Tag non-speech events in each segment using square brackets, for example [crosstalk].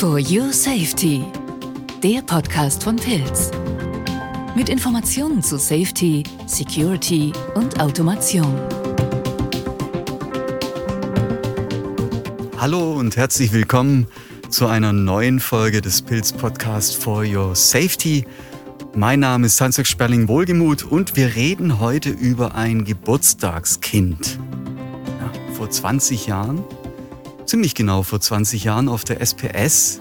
For Your Safety, der Podcast von Pilz. Mit Informationen zu Safety, Security und Automation. Hallo und herzlich willkommen zu einer neuen Folge des Pilz Podcast For Your Safety. Mein Name ist Hans-Jörg Sperling-Wohlgemuth und wir reden heute über ein Geburtstagskind. Ja, vor 20 Jahren, ziemlich genau vor 20 Jahren auf der SPS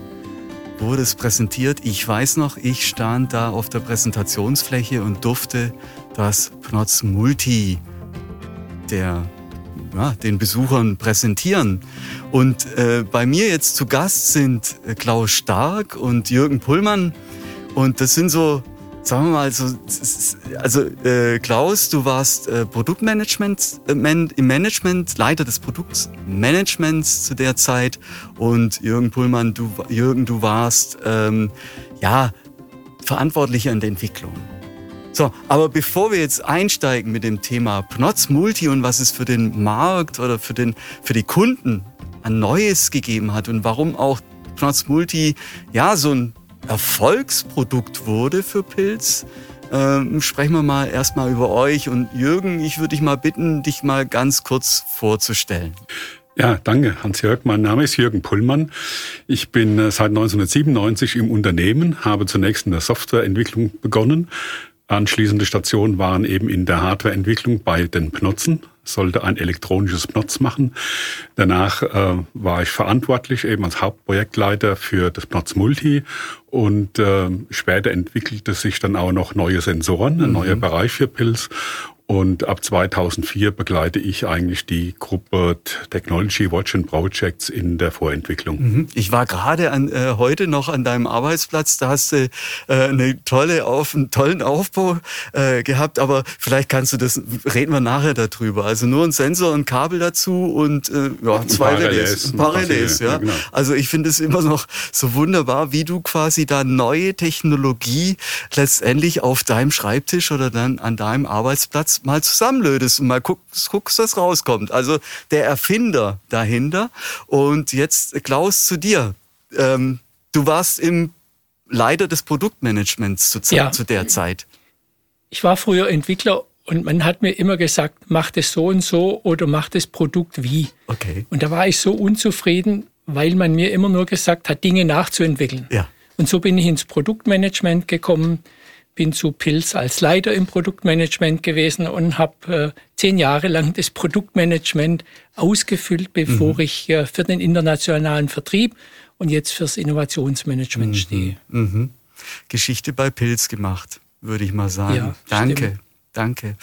wurde es präsentiert. Ich weiß noch, ich stand da auf der Präsentationsfläche und durfte das Pnoz Multi der ja, den Besuchern präsentieren. Und äh, bei mir jetzt zu Gast sind äh, Klaus Stark und Jürgen Pullmann. Und das sind so sagen wir mal, so, also äh, Klaus, du warst äh, Produktmanagement äh, Man, im Management, Leiter des Produktmanagements zu der Zeit und Jürgen Pullmann, du Jürgen, du warst ähm, ja verantwortlicher in der Entwicklung. So, aber bevor wir jetzt einsteigen mit dem Thema Pnoz Multi und was es für den Markt oder für den für die Kunden an Neues gegeben hat und warum auch Pnoz Multi ja so ein Erfolgsprodukt wurde für Pilz, ähm, sprechen wir mal erstmal über euch. Und Jürgen, ich würde dich mal bitten, dich mal ganz kurz vorzustellen. Ja, danke, Hans-Jörg. Mein Name ist Jürgen Pullmann. Ich bin äh, seit 1997 im Unternehmen, habe zunächst in der Softwareentwicklung begonnen. Anschließende Stationen waren eben in der Hardwareentwicklung bei den Pnotzen, sollte ein elektronisches Pnotz machen. Danach äh, war ich verantwortlich eben als Hauptprojektleiter für das Pnotz Multi und äh, später entwickelte sich dann auch noch neue Sensoren, ein mhm. neuer Bereich für Pilz und ab 2004 begleite ich eigentlich die Gruppe Technology Watch and Projects in der Vorentwicklung. Mhm. Ich war gerade an, äh, heute noch an deinem Arbeitsplatz. Da hast du äh, eine tolle auf, einen tollen Aufbau äh, gehabt. Aber vielleicht kannst du das, reden wir nachher darüber. Also nur ein Sensor, ein Kabel dazu und äh, ja, zwei Relais. Ein paar Relais, ja. ja genau. Also ich finde es immer noch so wunderbar, wie du quasi da neue Technologie letztendlich auf deinem Schreibtisch oder dann an deinem Arbeitsplatz mal zusammenlötest und mal guckst, guckst, was rauskommt. Also der Erfinder dahinter. Und jetzt Klaus zu dir. Ähm, du warst im Leiter des Produktmanagements zu, ja. zu der Zeit. Ich war früher Entwickler und man hat mir immer gesagt, mach das so und so oder mach das Produkt wie. Okay. Und da war ich so unzufrieden, weil man mir immer nur gesagt hat, Dinge nachzuentwickeln. Ja. Und so bin ich ins Produktmanagement gekommen, bin zu Pilz als Leiter im Produktmanagement gewesen und habe äh, zehn Jahre lang das Produktmanagement ausgefüllt, bevor mhm. ich äh, für den internationalen Vertrieb und jetzt fürs Innovationsmanagement mhm. stehe. Mhm. Geschichte bei Pilz gemacht, würde ich mal sagen. Ja, Danke. Stimmt. Danke.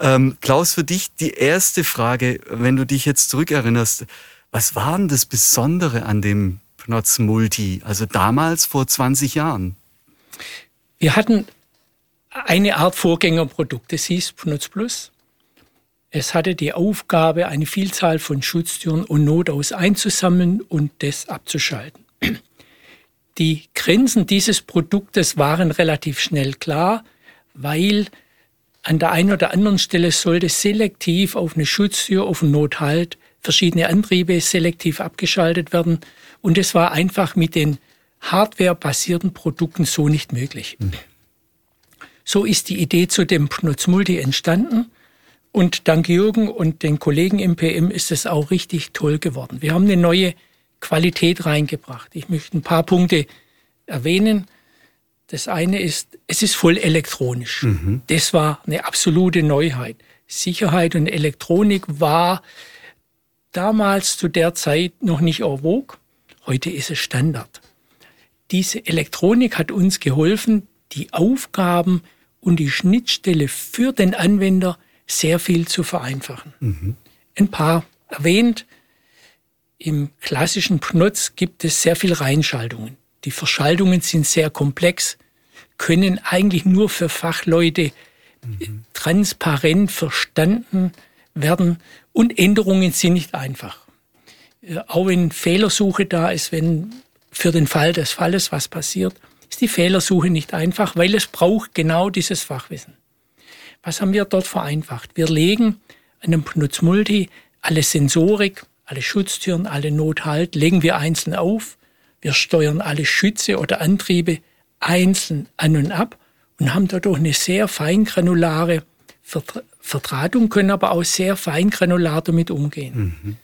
Ähm, Klaus, für dich die erste Frage, wenn du dich jetzt zurückerinnerst, was war denn das Besondere an dem Pnoz Multi, also damals vor 20 Jahren? Wir hatten eine Art Vorgängerprodukt. Das hieß Pnutz Plus. Es hatte die Aufgabe, eine Vielzahl von Schutztüren und Notaus einzusammeln und das abzuschalten. Die Grenzen dieses Produktes waren relativ schnell klar, weil an der einen oder anderen Stelle sollte selektiv auf eine Schutztür, auf einen Nothalt verschiedene Antriebe selektiv abgeschaltet werden. Und es war einfach mit den hardwarebasierten Produkten so nicht möglich. Mhm. So ist die Idee zu dem Pnutz Multi entstanden. Und dank Jürgen und den Kollegen im PM ist es auch richtig toll geworden. Wir haben eine neue Qualität reingebracht. Ich möchte ein paar Punkte erwähnen. Das eine ist, es ist voll elektronisch. Mhm. Das war eine absolute Neuheit. Sicherheit und Elektronik war damals zu der Zeit noch nicht vogue. Heute ist es Standard. Diese Elektronik hat uns geholfen, die Aufgaben und die Schnittstelle für den Anwender sehr viel zu vereinfachen. Mhm. Ein paar erwähnt. Im klassischen Pnotz gibt es sehr viele Reinschaltungen. Die Verschaltungen sind sehr komplex, können eigentlich nur für Fachleute mhm. transparent verstanden werden und Änderungen sind nicht einfach. Äh, auch wenn Fehlersuche da ist, wenn für den Fall des Falles was passiert, ist die Fehlersuche nicht einfach, weil es braucht genau dieses Fachwissen. Was haben wir dort vereinfacht? Wir legen an einem Pnutz Multi alle Sensorik, alle Schutztüren, alle Nothalt, legen wir einzeln auf. wir steuern alle Schütze oder Antriebe einzeln an und ab und haben dadurch eine sehr feingranulare Vertratung, können aber auch sehr feingranular damit umgehen. Mhm.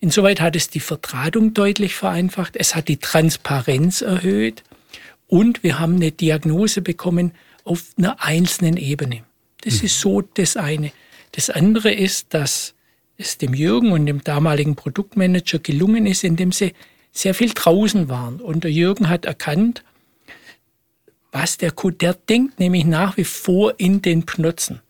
Insoweit hat es die Vertratung deutlich vereinfacht, es hat die Transparenz erhöht und wir haben eine Diagnose bekommen auf einer einzelnen Ebene. Das mhm. ist so das eine. Das andere ist, dass es dem Jürgen und dem damaligen Produktmanager gelungen ist, indem sie sehr viel draußen waren. Und der Jürgen hat erkannt, was der Kunde, der denkt nämlich nach wie vor in den Knotzen.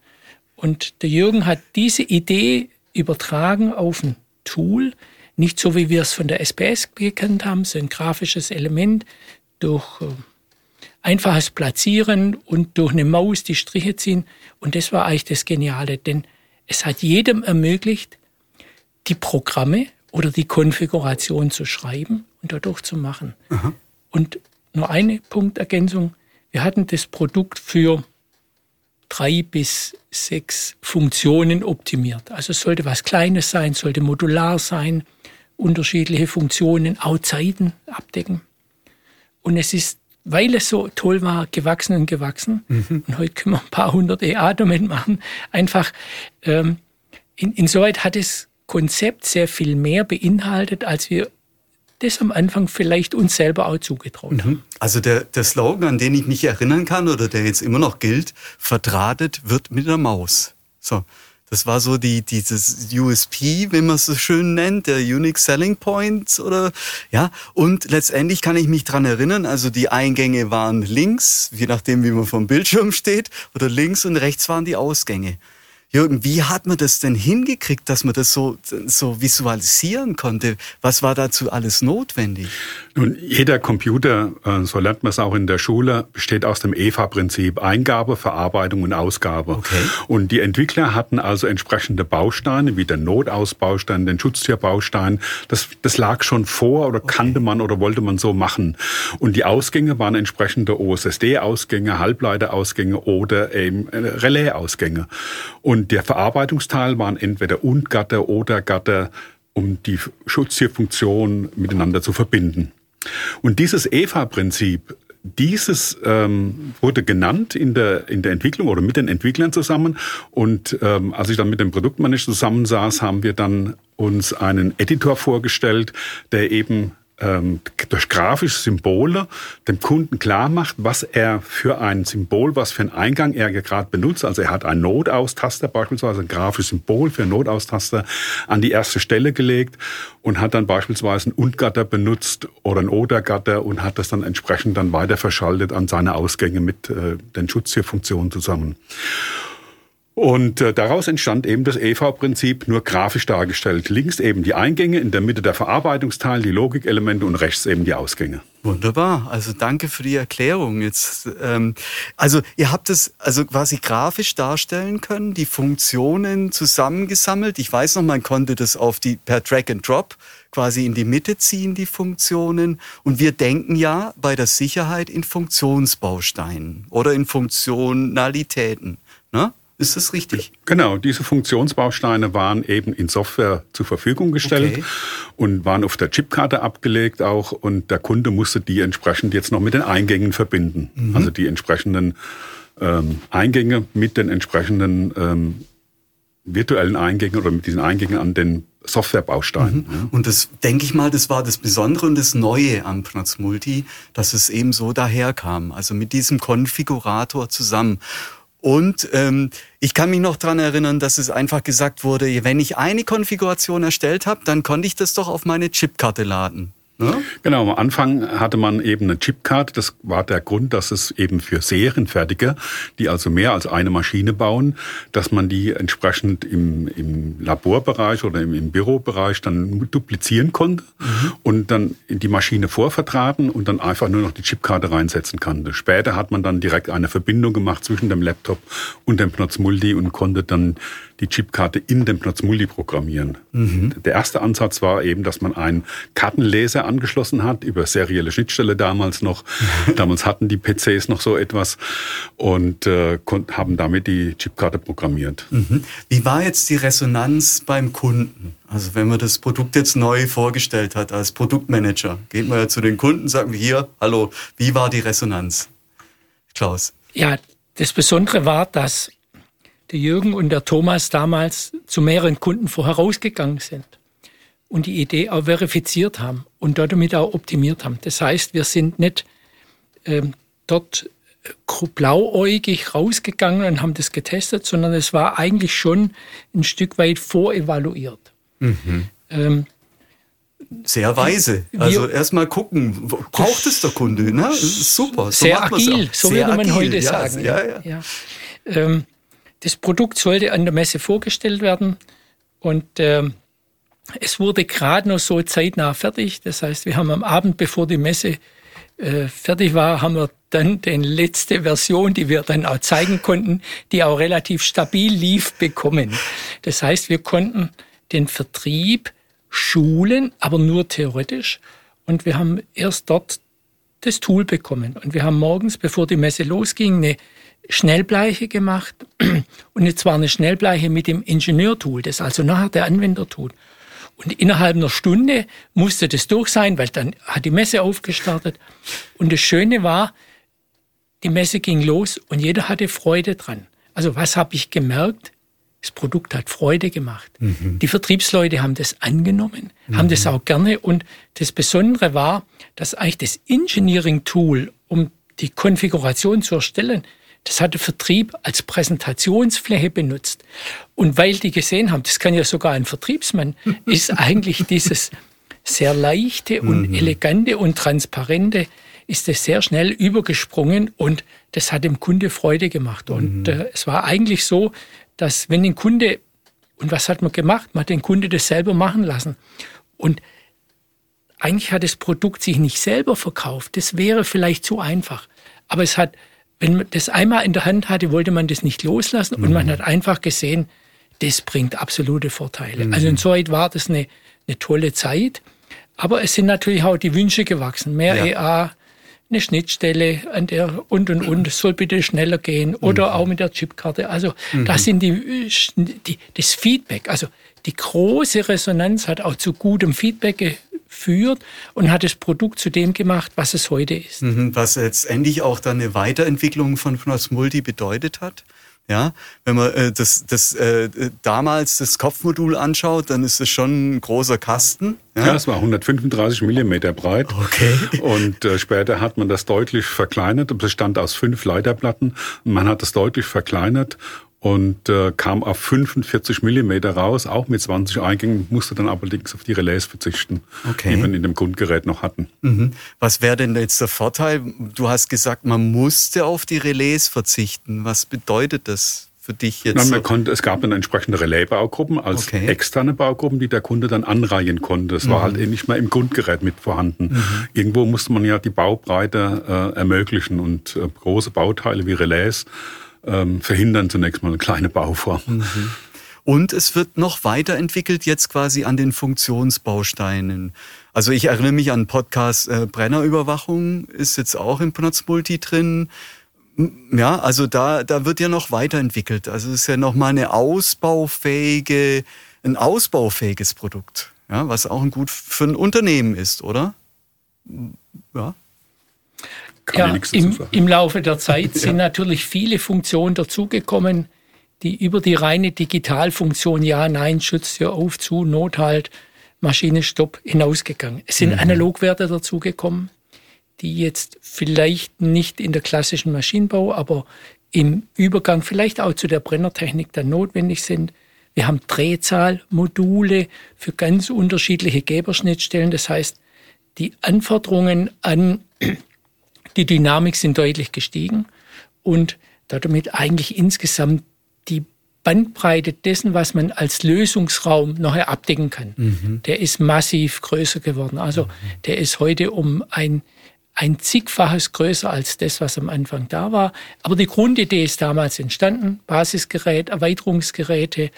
Und der Jürgen hat diese Idee übertragen auf ein Tool, nicht so wie wir es von der SPS gekannt haben, so ein grafisches Element durch äh, einfaches Platzieren und durch eine Maus die Striche ziehen. Und das war eigentlich das Geniale, denn es hat jedem ermöglicht, die Programme oder die Konfiguration zu schreiben und dadurch zu machen. Aha. Und nur eine Punktergänzung. Wir hatten das Produkt für drei bis sechs Funktionen optimiert. Also es sollte was Kleines sein, sollte modular sein, unterschiedliche Funktionen, auch Zeiten abdecken. Und es ist, weil es so toll war, gewachsen und gewachsen. Mhm. Und heute können wir ein paar hundert EA damit machen. Einfach, ähm, in, insoweit hat das Konzept sehr viel mehr beinhaltet, als wir das am Anfang vielleicht uns selber auch zugetraut mhm. haben. Also der, der Slogan, an den ich mich erinnern kann oder der jetzt immer noch gilt, verdrahtet wird mit der Maus. So. Das war so die, dieses USP, wie man es so schön nennt, der Unique Selling Point oder, ja. Und letztendlich kann ich mich dran erinnern, also die Eingänge waren links, je nachdem, wie man vom Bildschirm steht, oder links und rechts waren die Ausgänge. Jürgen, wie hat man das denn hingekriegt, dass man das so, so visualisieren konnte? Was war dazu alles notwendig? Nun, jeder Computer, äh, so lernt man es auch in der Schule, besteht aus dem EVA-Prinzip. Eingabe, Verarbeitung und Ausgabe. Okay. Und die Entwickler hatten also entsprechende Bausteine, wie den Notausbaustein, den Schutztierbaustein. Das, das lag schon vor oder okay. kannte man oder wollte man so machen. Und die Ausgänge waren entsprechende OSSD-Ausgänge, Halbleiterausgänge oder eben äh, Relais-Ausgänge. Und und der Verarbeitungsteil waren entweder Und-Gatter oder Gatter, um die Schutztierfunktion miteinander zu verbinden. Und dieses EVA-Prinzip, dieses ähm, wurde genannt in der, in der Entwicklung oder mit den Entwicklern zusammen. Und ähm, als ich dann mit dem Produktmanager zusammensaß, haben wir dann uns einen Editor vorgestellt, der eben ähm, durch grafische Symbole dem Kunden klar macht, was er für ein Symbol, was für einen Eingang er gerade benutzt. Also er hat ein Notaustaster beispielsweise, ein grafisches Symbol für einen Notaustaster an die erste Stelle gelegt und hat dann beispielsweise ein Und-Gatter benutzt oder ein Oder-Gatter und hat das dann entsprechend dann weiter verschaltet an seine Ausgänge mit äh, den Schutztierfunktionen zusammen. Und äh, daraus entstand eben das EV-Prinzip nur grafisch dargestellt. Links eben die Eingänge, in der Mitte der Verarbeitungsteil, die Logikelemente und rechts eben die Ausgänge. Wunderbar. Also danke für die Erklärung. Jetzt, ähm, also ihr habt es also quasi grafisch darstellen können, die Funktionen zusammengesammelt. Ich weiß noch, man konnte das auf die per Drag and Drop quasi in die Mitte ziehen, die Funktionen. Und wir denken ja bei der Sicherheit in Funktionsbausteinen oder in Funktionalitäten. Ne? Ist das richtig? Genau, diese Funktionsbausteine waren eben in Software zur Verfügung gestellt okay. und waren auf der Chipkarte abgelegt auch und der Kunde musste die entsprechend jetzt noch mit den Eingängen verbinden. Mhm. Also die entsprechenden ähm, Eingänge mit den entsprechenden ähm, virtuellen Eingängen oder mit diesen Eingängen an den Softwarebausteinen. Mhm. Ja. Und das denke ich mal, das war das Besondere und das Neue am Pnoz Multi, dass es eben so daherkam. Also mit diesem Konfigurator zusammen. Und ähm, ich kann mich noch dran erinnern, dass es einfach gesagt wurde, wenn ich eine Konfiguration erstellt habe, dann konnte ich das doch auf meine Chipkarte laden. Genau, am Anfang hatte man eben eine Chipcard. Das war der Grund, dass es eben für Serienfertiger, die also mehr als eine Maschine bauen, dass man die entsprechend im, im Laborbereich oder im, im Bürobereich dann duplizieren konnte mhm. und dann die Maschine vorvertraten und dann einfach nur noch die Chipkarte reinsetzen konnte. Später hat man dann direkt eine Verbindung gemacht zwischen dem Laptop und dem Pnoz Multi und konnte dann die Chipkarte in dem Pnoz Multi programmieren. Mhm. Der erste Ansatz war eben, dass man einen Kartenleser angeschlossen hat, über serielle Schnittstelle damals noch. [laughs] damals hatten die PCs noch so etwas und äh, haben damit die Chipkarte programmiert. Mhm. Wie war jetzt die Resonanz beim Kunden? Also wenn man das Produkt jetzt neu vorgestellt hat als Produktmanager, geht man ja zu den Kunden, sagen wir hier, hallo, wie war die Resonanz? Klaus. Ja, das Besondere war, dass der Jürgen und der Thomas damals zu mehreren Kunden vorher rausgegangen sind und die Idee auch verifiziert haben und damit auch optimiert haben. Das heißt, wir sind nicht ähm, dort äh, blauäugig rausgegangen und haben das getestet, sondern es war eigentlich schon ein Stück weit vorevaluiert. Mhm. Ähm, sehr weise. Also erstmal gucken, braucht es der Kunde? Ne? Super. So sehr agil, so sehr würde man agil. heute ja, sagen. Ja, ja. ja. Ähm, das Produkt sollte an der Messe vorgestellt werden und ähm, es wurde gerade noch so zeitnah fertig. Das heißt, wir haben am Abend, bevor die Messe äh, fertig war, haben wir dann die letzte Version, die wir dann auch zeigen konnten, die auch relativ stabil lief, bekommen. Das heißt, wir konnten den Vertrieb schulen, aber nur theoretisch. Und wir haben erst dort das Tool bekommen. Und wir haben morgens, bevor die Messe losging, eine Schnellbleiche gemacht. Und zwar eine Schnellbleiche mit dem Ingenieurtool, das also nachher der Anwender tut. Und innerhalb einer Stunde musste das durch sein, weil dann hat die Messe aufgestartet. Und das Schöne war, die Messe ging los und jeder hatte Freude dran. Also was habe ich gemerkt? Das Produkt hat Freude gemacht. Mhm. Die Vertriebsleute haben das angenommen, mhm. haben das auch gerne. Und das Besondere war, dass eigentlich das Engineering-Tool, um die Konfiguration zu erstellen, das hat der Vertrieb als Präsentationsfläche benutzt. Und weil die gesehen haben, das kann ja sogar ein Vertriebsmann, [laughs] ist eigentlich dieses sehr leichte und mhm. elegante und transparente, ist es sehr schnell übergesprungen und das hat dem Kunde Freude gemacht. Und mhm. äh, es war eigentlich so, dass wenn ein Kunde, und was hat man gemacht? Man hat den Kunde das selber machen lassen. Und eigentlich hat das Produkt sich nicht selber verkauft. Das wäre vielleicht zu einfach. Aber es hat wenn man das einmal in der Hand hatte, wollte man das nicht loslassen mhm. und man mhm. hat einfach gesehen, das bringt absolute Vorteile. Mhm. Also insoweit war das eine, eine tolle Zeit. Aber es sind natürlich auch die Wünsche gewachsen. Mehr ja. EA, eine Schnittstelle an der und und und, es soll bitte schneller gehen oder mhm. auch mit der Chipkarte. Also mhm. das sind die, die, das Feedback. Also die große Resonanz hat auch zu gutem Feedback führt und hat das Produkt zu dem gemacht, was es heute ist. Mhm, was letztendlich auch dann eine Weiterentwicklung von Fnos Multi bedeutet hat. Ja, wenn man äh, das, das äh, damals das Kopfmodul anschaut, dann ist es schon ein großer Kasten. Ja, ja es war 135 Millimeter breit. Okay. Und äh, später hat man das deutlich verkleinert. Es bestand aus fünf Leiterplatten. Man hat das deutlich verkleinert und äh, kam auf 45 Millimeter raus, auch mit 20 Eingängen, musste dann allerdings auf die Relais verzichten, okay. die wir in dem Grundgerät noch hatten. Mhm. Was wäre denn jetzt der Vorteil? Du hast gesagt, man musste auf die Relais verzichten. Was bedeutet das? Für dich jetzt? Nein, man konnte, es gab dann entsprechende Relais-Baugruppen als okay. externe Baugruppen, die der Kunde dann anreihen konnte. Das mhm. war halt eh nicht mehr im Grundgerät mit vorhanden. Mhm. Irgendwo musste man ja die Baubreite äh, ermöglichen und äh, große Bauteile wie Relais ähm, verhindern zunächst mal eine kleine Bauform. Mhm. Und es wird noch weiterentwickelt jetzt quasi an den Funktionsbausteinen. Also ich erinnere mich an Podcast äh, Brennerüberwachung, ist jetzt auch im Pnotz Multi drin. Ja, also da, da wird ja noch weiterentwickelt. Also es ist ja nochmal eine ausbaufähige, ein ausbaufähiges Produkt, ja, was auch ein gut für ein Unternehmen ist, oder? Ja. Kann ja, im, im, Laufe der Zeit [laughs] sind ja. natürlich viele Funktionen dazugekommen, die über die reine Digitalfunktion Ja, Nein, Schutz, Tür auf, zu, Nothalt, Maschine, Stopp hinausgegangen. Es sind mhm. Analogwerte dazugekommen, die jetzt vielleicht nicht in der klassischen Maschinenbau, aber im Übergang vielleicht auch zu der Brennertechnik dann notwendig sind. Wir haben Drehzahlmodule für ganz unterschiedliche Geberschnittstellen. Das heißt, die Anforderungen an die Dynamik sind deutlich gestiegen und damit eigentlich insgesamt die Bandbreite dessen, was man als Lösungsraum nachher abdecken kann, mhm. der ist massiv größer geworden. Also mhm. der ist heute um ein, ein zigfaches größer als das, was am Anfang da war. Aber die Grundidee ist damals entstanden. Basisgerät, Erweiterungsgeräte,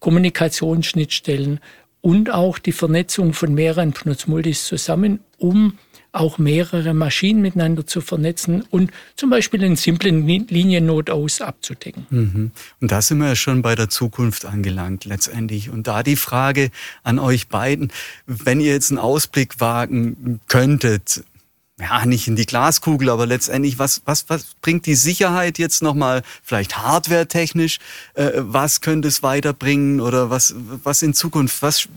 Kommunikationsschnittstellen und auch die Vernetzung von mehreren Pnutzmultis zusammen, um auch mehrere Maschinen miteinander zu vernetzen und zum Beispiel einen simplen Liniennotaus abzudecken. Mhm. Und da sind wir ja schon bei der Zukunft angelangt letztendlich. Und da die Frage an euch beiden, wenn ihr jetzt einen Ausblick wagen könntet, ja, nicht in die Glaskugel, aber letztendlich, was, was, was bringt die Sicherheit jetzt nochmal, vielleicht hardware-technisch, äh, was könnte es weiterbringen oder was, was in Zukunft, was,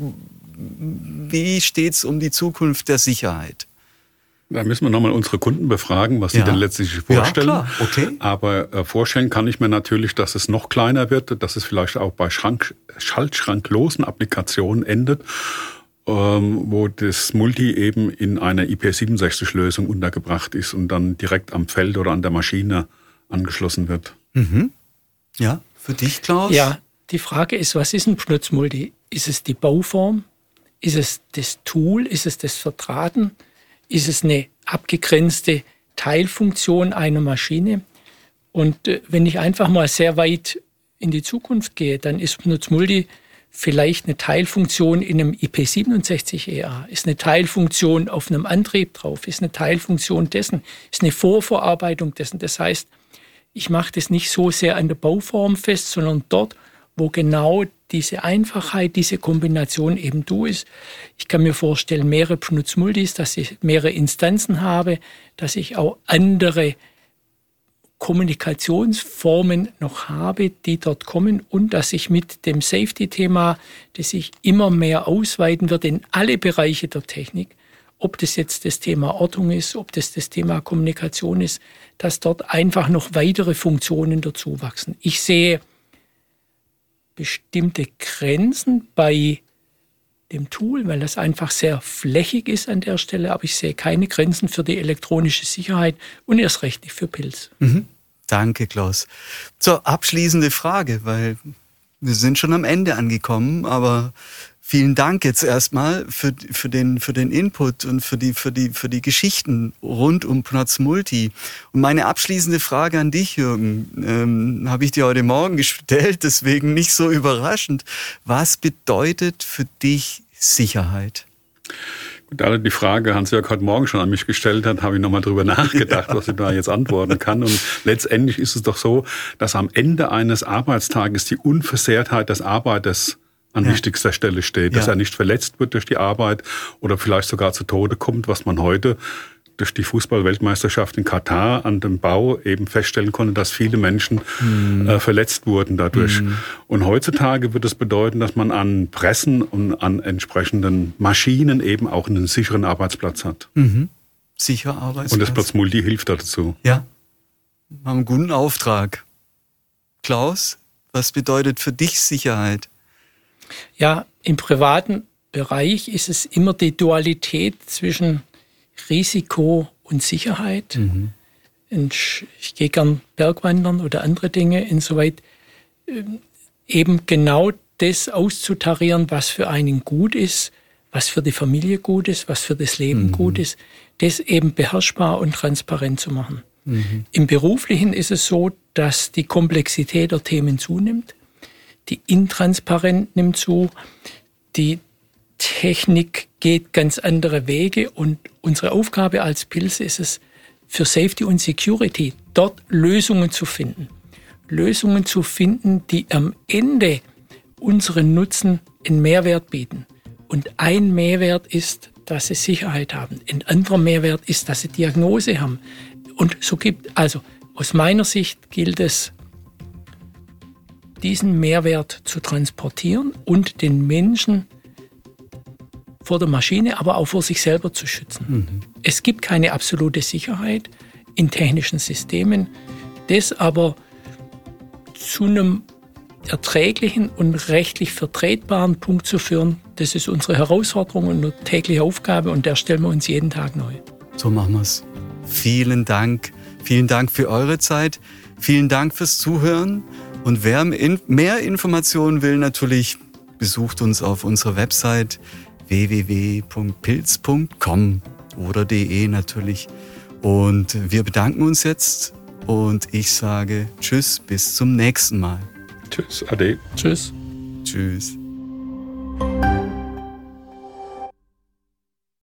wie steht's um die Zukunft der Sicherheit? Da müssen wir nochmal unsere Kunden befragen, was sie denn letztlich vorstellen. Ja, klar. Okay. Aber äh, vorstellen kann ich mir natürlich, dass es noch kleiner wird, dass es vielleicht auch bei Schrank, schaltschranklosen Applikationen endet, ähm, wo das Multi eben in einer IP67-Lösung untergebracht ist und dann direkt am Feld oder an der Maschine angeschlossen wird. Mhm. Ja, für dich, Klaus? Ja, die Frage ist, was ist ein Pnutzmulti? Ist es die Bauform? Ist es das Tool? Ist es das Vertraten? Ist es eine abgegrenzte Teilfunktion einer Maschine. Und äh, wenn ich einfach mal sehr weit in die Zukunft gehe, dann ist Nutzmulti vielleicht eine Teilfunktion in einem IP67EA, ist eine Teilfunktion auf einem Antrieb drauf, ist eine Teilfunktion dessen, ist eine Vorverarbeitung dessen. Das heißt, ich mache das nicht so sehr an der Bauform fest, sondern dort, wo genau diese Einfachheit, diese Kombination eben du ist. Ich kann mir vorstellen, mehrere Pnutzmultis, dass ich mehrere Instanzen habe, dass ich auch andere Kommunikationsformen noch habe, die dort kommen und dass ich mit dem Safety-Thema, das sich immer mehr ausweiten wird in alle Bereiche der Technik, ob das jetzt das Thema Ortung ist, ob das das Thema Kommunikation ist, dass dort einfach noch weitere Funktionen dazu wachsen. Ich sehe bestimmte Grenzen bei dem Tool, weil das einfach sehr flächig ist an der Stelle, aber ich sehe keine Grenzen für die elektronische Sicherheit und erst recht nicht für Pilz. Mhm. Danke, Klaus. Zur abschließende Frage, weil wir sind schon am Ende angekommen, aber Vielen Dank jetzt erstmal für, für, den, für den Input und für die, für, die, für die Geschichten rund um Pnotz Multi. Und meine abschließende Frage an dich, Jürgen, ähm, habe ich dir heute Morgen [laughs] gestellt, deswegen nicht so überraschend. Was bedeutet für dich Sicherheit? Da die Frage Hans-Jörg heute Morgen schon an mich gestellt hat, habe ich nochmal drüber [laughs] nachgedacht, was ich da jetzt antworten kann. Und letztendlich ist es doch so, dass am Ende eines Arbeitstages die Unversehrtheit des Arbeiters an ja. wichtigster Stelle steht, dass ja. er nicht verletzt wird durch die Arbeit oder vielleicht sogar zu Tode kommt, was man heute durch die Fußball-Weltmeisterschaft in Katar an dem Bau eben feststellen konnte, dass viele Menschen mhm. äh, verletzt wurden dadurch. Mhm. Und heutzutage wird es bedeuten, dass man an Pressen und an entsprechenden Maschinen eben auch einen sicheren Arbeitsplatz hat. Mhm. Sicher Arbeitsplatz. Und das Platz Multi hilft dazu. Ja, wir haben einen guten Auftrag. Klaus, was bedeutet für dich Sicherheit? Ja, im privaten Bereich ist es immer die Dualität zwischen Risiko und Sicherheit. Mhm. Ich gehe gern Bergwandern oder andere Dinge, insoweit ähm, eben genau das auszutarieren, was für einen gut ist, was für die Familie gut ist, was für das Leben mhm. gut ist, das eben beherrschbar und transparent zu machen. Mhm. Im beruflichen ist es so, dass die Komplexität der Themen zunimmt die Intransparenz nimmt zu, die Technik geht ganz andere Wege und unsere Aufgabe als Pilz ist es, für Safety und Security dort Lösungen zu finden. Lösungen zu finden, die am Ende unseren Nutzen einen Mehrwert bieten. Und ein Mehrwert ist, dass sie Sicherheit haben. Ein anderer Mehrwert ist, dass sie Diagnose haben. Und so gibt, also aus meiner Sicht gilt es, diesen Mehrwert zu transportieren und den Menschen vor der Maschine, aber auch vor sich selber zu schützen. Mhm. Es gibt keine absolute Sicherheit in technischen Systemen, das aber zu einem erträglichen und rechtlich vertretbaren Punkt zu führen, das ist unsere Herausforderung und eine tägliche Aufgabe und der stellen wir uns jeden Tag neu. So machen wir es. Vielen Dank. Vielen Dank für eure Zeit. Vielen Dank fürs Zuhören. Und wer mehr Informationen will, natürlich besucht uns auf unserer Website www.pilz.com oder de natürlich. Und wir bedanken uns jetzt und ich sage Tschüss, bis zum nächsten Mal. Tschüss, Ade. Tschüss. Tschüss.